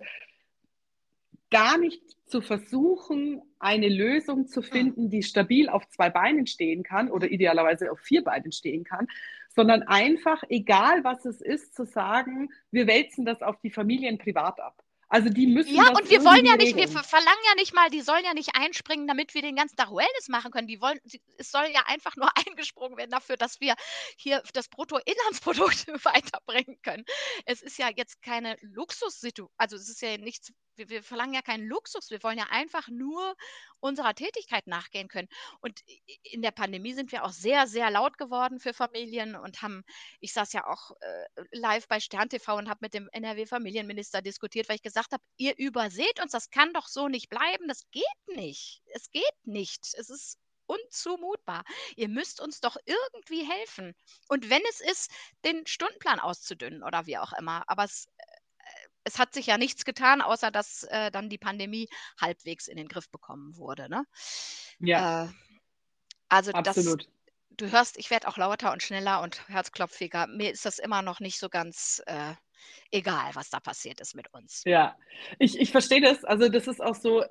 gar nicht zu versuchen, eine Lösung zu finden, die stabil auf zwei Beinen stehen kann oder idealerweise auf vier Beinen stehen kann, sondern einfach, egal was es ist, zu sagen, wir wälzen das auf die Familien privat ab. Also die müssen. Ja, und wir wollen ja nicht, wir verlangen ja nicht mal, die sollen ja nicht einspringen, damit wir den ganzen Tag Wellness machen können. Die wollen, es soll ja einfach nur eingesprungen werden dafür, dass wir hier das Bruttoinlandsprodukt weiterbringen können. Es ist ja jetzt keine Luxussituation, also es ist ja nichts wir, wir, verlangen ja keinen Luxus, wir wollen ja einfach nur unserer Tätigkeit nachgehen können. Und in der Pandemie sind wir auch sehr, sehr laut geworden für Familien und haben, ich saß ja auch äh, live bei Stern TV und habe mit dem NRW-Familienminister diskutiert, weil ich gesagt habe, ihr überseht uns, das kann doch so nicht bleiben, das geht nicht. Es geht nicht. Es ist unzumutbar. Ihr müsst uns doch irgendwie helfen. Und wenn es ist, den Stundenplan auszudünnen oder wie auch immer. Aber es, äh, es hat sich ja nichts getan, außer dass äh, dann die Pandemie halbwegs in den Griff bekommen wurde. Ne? Ja. Äh, also Absolut. das, du hörst, ich werde auch lauter und schneller und herzklopfiger. Mir ist das immer noch nicht so ganz äh, egal, was da passiert ist mit uns. Ja, ich, ich verstehe das. Also das ist auch so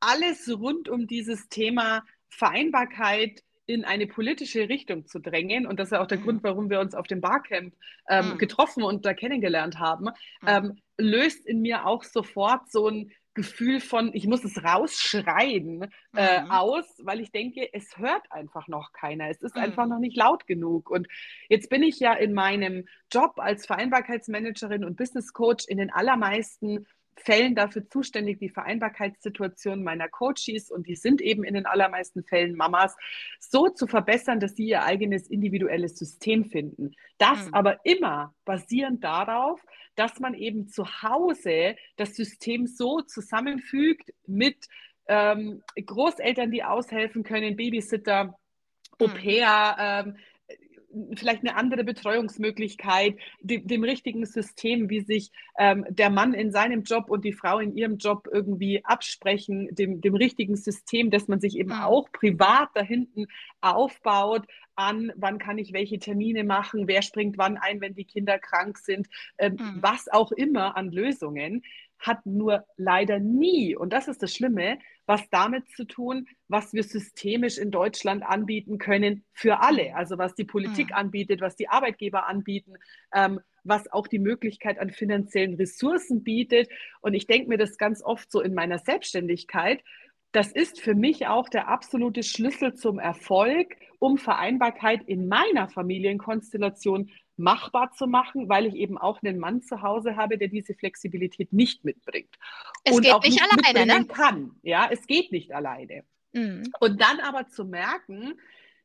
alles rund um dieses Thema Vereinbarkeit in eine politische Richtung zu drängen. Und das ist ja auch der mhm. Grund, warum wir uns auf dem Barcamp ähm, mhm. getroffen und da kennengelernt haben, mhm. ähm, löst in mir auch sofort so ein Gefühl von, ich muss es rausschreien äh, mhm. aus, weil ich denke, es hört einfach noch keiner. Es ist mhm. einfach noch nicht laut genug. Und jetzt bin ich ja in meinem Job als Vereinbarkeitsmanagerin und Business Coach in den allermeisten Fällen dafür zuständig, die Vereinbarkeitssituation meiner Coaches, und die sind eben in den allermeisten Fällen Mamas, so zu verbessern, dass sie ihr eigenes individuelles System finden. Das mhm. aber immer basierend darauf, dass man eben zu Hause das System so zusammenfügt mit ähm, Großeltern, die aushelfen können, Babysitter, Au mhm. pair, ähm, vielleicht eine andere Betreuungsmöglichkeit, dem, dem richtigen System, wie sich ähm, der Mann in seinem Job und die Frau in ihrem Job irgendwie absprechen, dem, dem richtigen System, dass man sich eben mhm. auch privat da hinten aufbaut, an, wann kann ich welche Termine machen, wer springt wann ein, wenn die Kinder krank sind, ähm, mhm. was auch immer an Lösungen, hat nur leider nie, und das ist das Schlimme, was damit zu tun, was wir systemisch in Deutschland anbieten können für alle. Also was die Politik mhm. anbietet, was die Arbeitgeber anbieten, ähm, was auch die Möglichkeit an finanziellen Ressourcen bietet. Und ich denke mir das ganz oft so in meiner Selbstständigkeit, das ist für mich auch der absolute Schlüssel zum Erfolg, um Vereinbarkeit in meiner Familienkonstellation machbar zu machen, weil ich eben auch einen Mann zu Hause habe, der diese Flexibilität nicht mitbringt. Es und geht auch nicht, nicht alleine, ne? kann. Ja, es geht nicht alleine. Mhm. Und dann aber zu merken,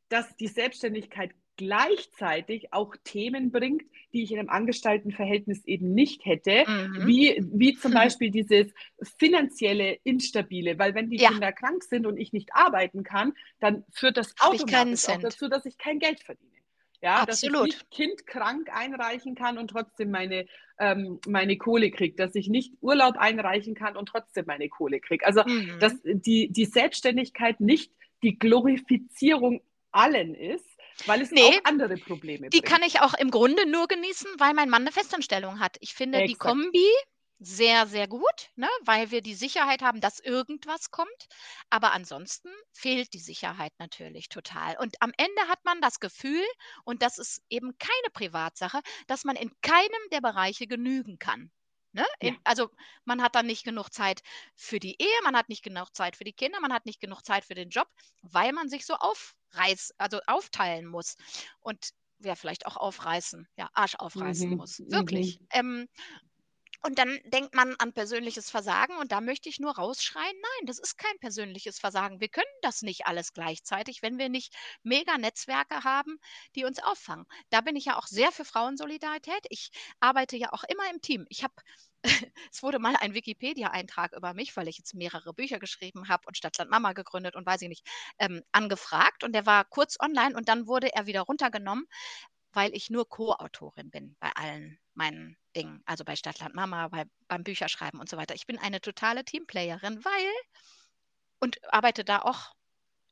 dass die Selbstständigkeit gleichzeitig auch Themen bringt, die ich in einem Angestelltenverhältnis eben nicht hätte, mhm. wie, wie zum Beispiel dieses finanzielle Instabile, weil wenn die ja. Kinder krank sind und ich nicht arbeiten kann, dann führt das automatisch auch dazu, dass ich kein Geld verdiene. Ja, Absolut. dass ich nicht Kind krank einreichen kann und trotzdem meine, ähm, meine Kohle kriege, dass ich nicht Urlaub einreichen kann und trotzdem meine Kohle kriege. Also, mhm. dass die, die Selbstständigkeit nicht die Glorifizierung allen ist, weil es nee, auch andere Probleme gibt. Die kann ich auch im Grunde nur genießen, weil mein Mann eine Festanstellung hat. Ich finde Exakt. die Kombi sehr, sehr gut, ne, weil wir die Sicherheit haben, dass irgendwas kommt. Aber ansonsten fehlt die Sicherheit natürlich total. Und am Ende hat man das Gefühl, und das ist eben keine Privatsache, dass man in keinem der Bereiche genügen kann. Ne? Ja. Also man hat dann nicht genug Zeit für die Ehe, man hat nicht genug Zeit für die Kinder, man hat nicht genug Zeit für den Job, weil man sich so aufreiß, also aufteilen muss. Und ja, vielleicht auch aufreißen, ja, Arsch aufreißen mhm. muss. Wirklich. Mhm. Ähm, und dann denkt man an persönliches Versagen und da möchte ich nur rausschreien, nein, das ist kein persönliches Versagen. Wir können das nicht alles gleichzeitig, wenn wir nicht mega Netzwerke haben, die uns auffangen. Da bin ich ja auch sehr für Frauensolidarität. Ich arbeite ja auch immer im Team. Ich habe es wurde mal ein Wikipedia-Eintrag über mich, weil ich jetzt mehrere Bücher geschrieben habe und Stadtland Mama gegründet und weiß ich nicht, ähm, angefragt. Und der war kurz online und dann wurde er wieder runtergenommen, weil ich nur Co-Autorin bin bei allen meinen Dingen, also bei Stadtland Mama, bei, beim Bücherschreiben und so weiter. Ich bin eine totale Teamplayerin, weil und arbeite da auch,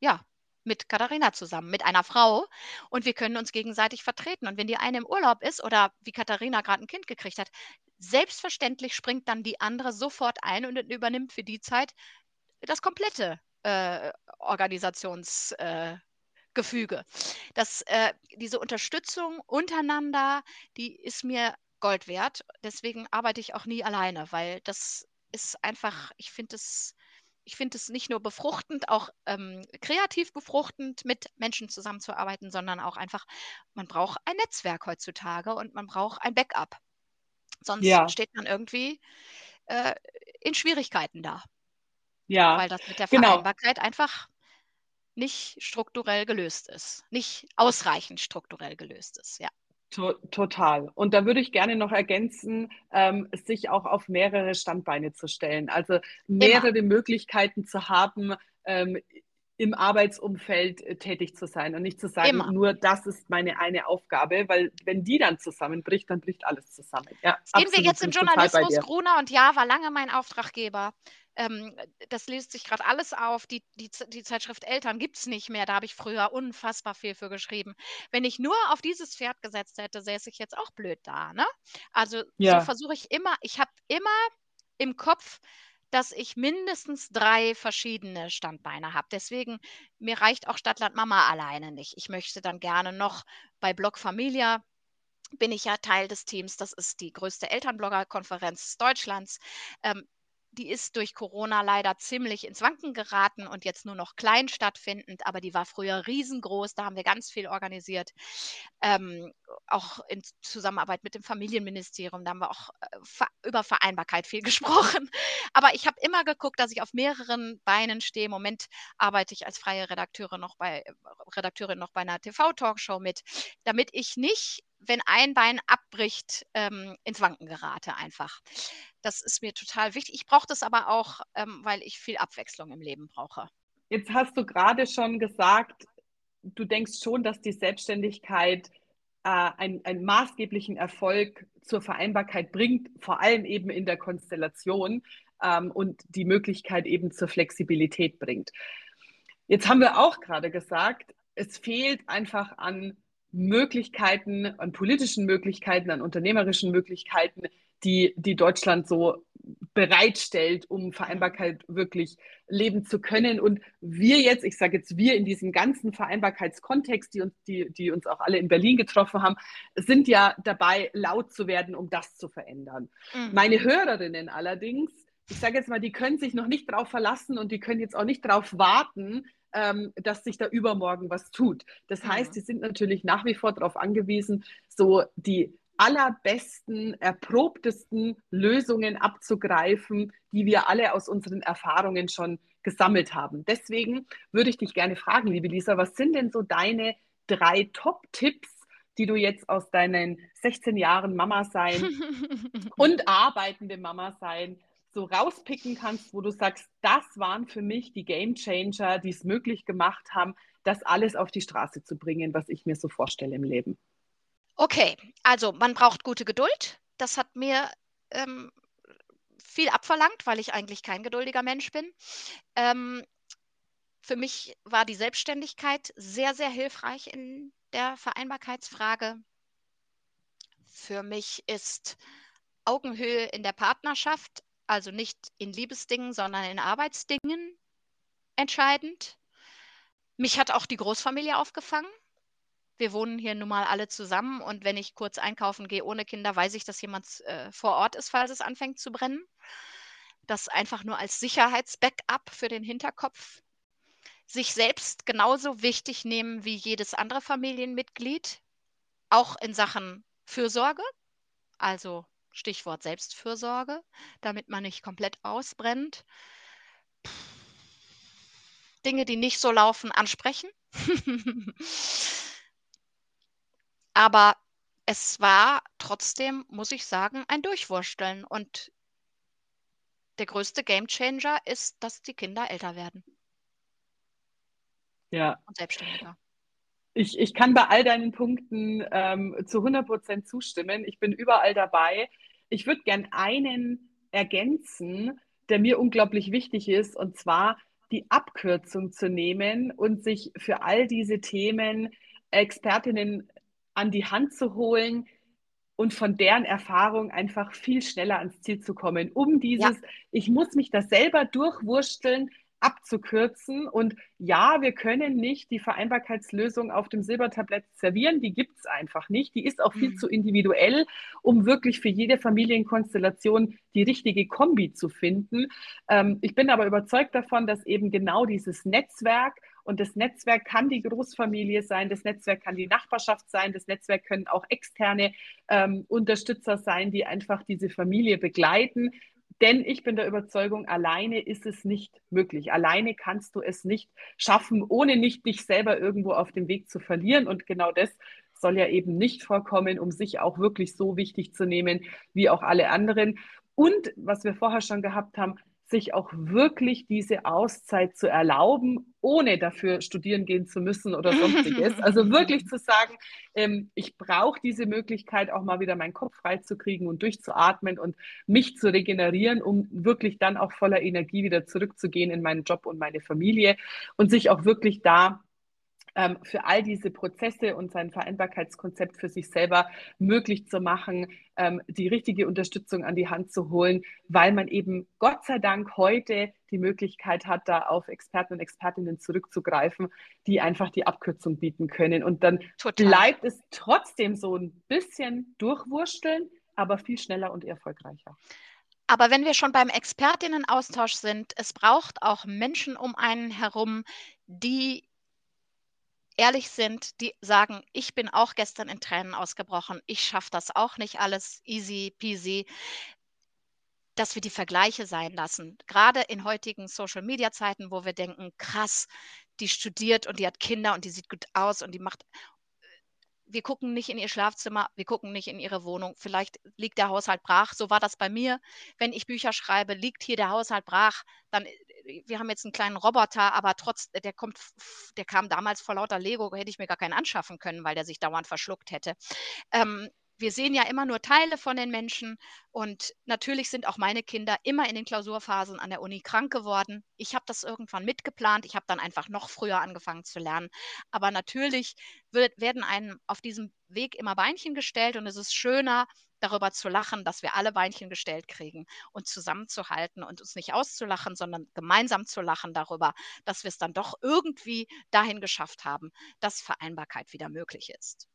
ja, mit Katharina zusammen, mit einer Frau und wir können uns gegenseitig vertreten. Und wenn die eine im Urlaub ist oder wie Katharina gerade ein Kind gekriegt hat, selbstverständlich springt dann die andere sofort ein und übernimmt für die Zeit das komplette äh, Organisationsgefüge. Äh, äh, diese Unterstützung untereinander, die ist mir Gold wert. Deswegen arbeite ich auch nie alleine, weil das ist einfach, ich finde es, ich finde es nicht nur befruchtend, auch ähm, kreativ befruchtend, mit Menschen zusammenzuarbeiten, sondern auch einfach, man braucht ein Netzwerk heutzutage und man braucht ein Backup. Sonst ja. steht man irgendwie äh, in Schwierigkeiten da. Ja. Weil das mit der genau. Vereinbarkeit einfach nicht strukturell gelöst ist, nicht ausreichend strukturell gelöst ist, ja. Total. Und da würde ich gerne noch ergänzen, ähm, sich auch auf mehrere Standbeine zu stellen. Also mehrere Immer. Möglichkeiten zu haben, ähm, im Arbeitsumfeld äh, tätig zu sein und nicht zu sagen, Immer. nur das ist meine eine Aufgabe, weil wenn die dann zusammenbricht, dann bricht alles zusammen. Ja, Gehen wir jetzt im Journalismus. Gruner und Ja war lange mein Auftraggeber. Ähm, das liest sich gerade alles auf. Die, die, die Zeitschrift Eltern gibt es nicht mehr. Da habe ich früher unfassbar viel für geschrieben. Wenn ich nur auf dieses Pferd gesetzt hätte, säße ich jetzt auch blöd da. Ne? Also ja. so versuche ich immer, ich habe immer im Kopf, dass ich mindestens drei verschiedene Standbeine habe. Deswegen, mir reicht auch Stadtland Mama alleine nicht. Ich möchte dann gerne noch bei Blog Familia bin ich ja Teil des Teams. Das ist die größte Elternblogger-Konferenz Deutschlands. Ähm, die ist durch Corona leider ziemlich ins Wanken geraten und jetzt nur noch klein stattfindend, aber die war früher riesengroß. Da haben wir ganz viel organisiert, ähm, auch in Zusammenarbeit mit dem Familienministerium. Da haben wir auch äh, über Vereinbarkeit viel gesprochen. Aber ich habe immer geguckt, dass ich auf mehreren Beinen stehe. Im Moment arbeite ich als freie Redakteurin noch bei, Redakteurin noch bei einer TV-Talkshow mit, damit ich nicht wenn ein Bein abbricht, ähm, ins Wanken gerate einfach. Das ist mir total wichtig. Ich brauche das aber auch, ähm, weil ich viel Abwechslung im Leben brauche. Jetzt hast du gerade schon gesagt, du denkst schon, dass die Selbstständigkeit äh, einen, einen maßgeblichen Erfolg zur Vereinbarkeit bringt, vor allem eben in der Konstellation ähm, und die Möglichkeit eben zur Flexibilität bringt. Jetzt haben wir auch gerade gesagt, es fehlt einfach an Möglichkeiten, an politischen Möglichkeiten, an unternehmerischen Möglichkeiten, die, die Deutschland so bereitstellt, um Vereinbarkeit wirklich leben zu können. Und wir jetzt, ich sage jetzt wir in diesem ganzen Vereinbarkeitskontext, die uns, die, die uns auch alle in Berlin getroffen haben, sind ja dabei, laut zu werden, um das zu verändern. Mhm. Meine Hörerinnen allerdings, ich sage jetzt mal, die können sich noch nicht darauf verlassen und die können jetzt auch nicht darauf warten, ähm, dass sich da übermorgen was tut. Das heißt, mhm. sie sind natürlich nach wie vor darauf angewiesen, so die allerbesten, erprobtesten Lösungen abzugreifen, die wir alle aus unseren Erfahrungen schon gesammelt haben. Deswegen würde ich dich gerne fragen, liebe Lisa, was sind denn so deine drei Top-Tipps, die du jetzt aus deinen 16 Jahren Mama sein und arbeitende Mama sein so rauspicken kannst, wo du sagst, das waren für mich die Game Changer, die es möglich gemacht haben, das alles auf die Straße zu bringen, was ich mir so vorstelle im Leben? Okay, also man braucht gute Geduld. Das hat mir ähm, viel abverlangt, weil ich eigentlich kein geduldiger Mensch bin. Ähm, für mich war die Selbstständigkeit sehr, sehr hilfreich in der Vereinbarkeitsfrage. Für mich ist Augenhöhe in der Partnerschaft also nicht in Liebesdingen, sondern in Arbeitsdingen entscheidend. Mich hat auch die Großfamilie aufgefangen. Wir wohnen hier nun mal alle zusammen und wenn ich kurz einkaufen gehe ohne Kinder, weiß ich, dass jemand äh, vor Ort ist, falls es anfängt zu brennen. Das einfach nur als Sicherheitsbackup für den Hinterkopf. Sich selbst genauso wichtig nehmen wie jedes andere Familienmitglied, auch in Sachen Fürsorge, also Stichwort Selbstfürsorge, damit man nicht komplett ausbrennt. Dinge, die nicht so laufen, ansprechen. Aber es war trotzdem, muss ich sagen, ein Durchwursteln. Und der größte Gamechanger ist, dass die Kinder älter werden. Ja. Und selbstständiger. Ich, ich kann bei all deinen Punkten ähm, zu 100 Prozent zustimmen. Ich bin überall dabei. Ich würde gern einen ergänzen, der mir unglaublich wichtig ist, und zwar die Abkürzung zu nehmen und sich für all diese Themen Expertinnen an die Hand zu holen und von deren Erfahrung einfach viel schneller ans Ziel zu kommen, um dieses, ja. ich muss mich da selber durchwursteln, abzukürzen. Und ja, wir können nicht die Vereinbarkeitslösung auf dem Silbertablett servieren. Die gibt es einfach nicht. Die ist auch viel mhm. zu individuell, um wirklich für jede Familienkonstellation die richtige Kombi zu finden. Ähm, ich bin aber überzeugt davon, dass eben genau dieses Netzwerk, und das Netzwerk kann die Großfamilie sein, das Netzwerk kann die Nachbarschaft sein, das Netzwerk können auch externe ähm, Unterstützer sein, die einfach diese Familie begleiten, denn ich bin der Überzeugung, alleine ist es nicht möglich. Alleine kannst du es nicht schaffen, ohne nicht dich selber irgendwo auf dem Weg zu verlieren. Und genau das soll ja eben nicht vorkommen, um sich auch wirklich so wichtig zu nehmen wie auch alle anderen. Und was wir vorher schon gehabt haben, sich auch wirklich diese Auszeit zu erlauben, ohne dafür studieren gehen zu müssen oder sonstiges. Also wirklich zu sagen, ähm, ich brauche diese Möglichkeit, auch mal wieder meinen Kopf freizukriegen und durchzuatmen und mich zu regenerieren, um wirklich dann auch voller Energie wieder zurückzugehen in meinen Job und meine Familie und sich auch wirklich da ähm, für all diese Prozesse und sein Vereinbarkeitskonzept für sich selber möglich zu machen, ähm, die richtige Unterstützung an die Hand zu holen, weil man eben Gott sei Dank heute die Möglichkeit hat, da auf Experten und Expertinnen zurückzugreifen, die einfach die Abkürzung bieten können. Und dann Total. bleibt es trotzdem so ein bisschen durchwursteln, aber viel schneller und erfolgreicher. Aber wenn wir schon beim Expertinnenaustausch sind, es braucht auch Menschen um einen herum, die ehrlich sind, die sagen, ich bin auch gestern in Tränen ausgebrochen, ich schaffe das auch nicht alles easy peasy, dass wir die Vergleiche sein lassen. Gerade in heutigen Social-Media-Zeiten, wo wir denken, krass, die studiert und die hat Kinder und die sieht gut aus und die macht wir gucken nicht in ihr Schlafzimmer, wir gucken nicht in ihre Wohnung. Vielleicht liegt der Haushalt brach. So war das bei mir. Wenn ich Bücher schreibe, liegt hier der Haushalt brach, dann wir haben jetzt einen kleinen Roboter, aber trotz, der kommt, der kam damals vor lauter Lego, hätte ich mir gar keinen anschaffen können, weil der sich dauernd verschluckt hätte. Ähm, wir sehen ja immer nur Teile von den Menschen und natürlich sind auch meine Kinder immer in den Klausurphasen an der Uni krank geworden. Ich habe das irgendwann mitgeplant. Ich habe dann einfach noch früher angefangen zu lernen. Aber natürlich wird, werden einem auf diesem Weg immer Beinchen gestellt und es ist schöner, darüber zu lachen, dass wir alle Beinchen gestellt kriegen und zusammenzuhalten und uns nicht auszulachen, sondern gemeinsam zu lachen darüber, dass wir es dann doch irgendwie dahin geschafft haben, dass Vereinbarkeit wieder möglich ist.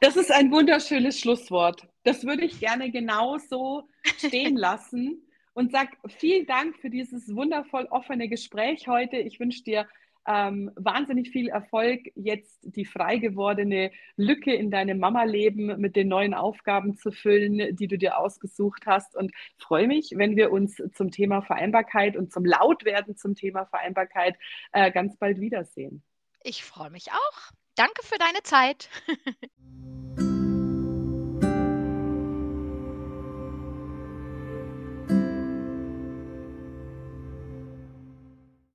Das ist ein wunderschönes Schlusswort. Das würde ich gerne genauso stehen lassen und sage vielen Dank für dieses wundervoll offene Gespräch heute. Ich wünsche dir ähm, wahnsinnig viel Erfolg, jetzt die frei gewordene Lücke in deinem Mama-Leben mit den neuen Aufgaben zu füllen, die du dir ausgesucht hast. Und freue mich, wenn wir uns zum Thema Vereinbarkeit und zum Lautwerden zum Thema Vereinbarkeit äh, ganz bald wiedersehen. Ich freue mich auch. Danke für deine Zeit.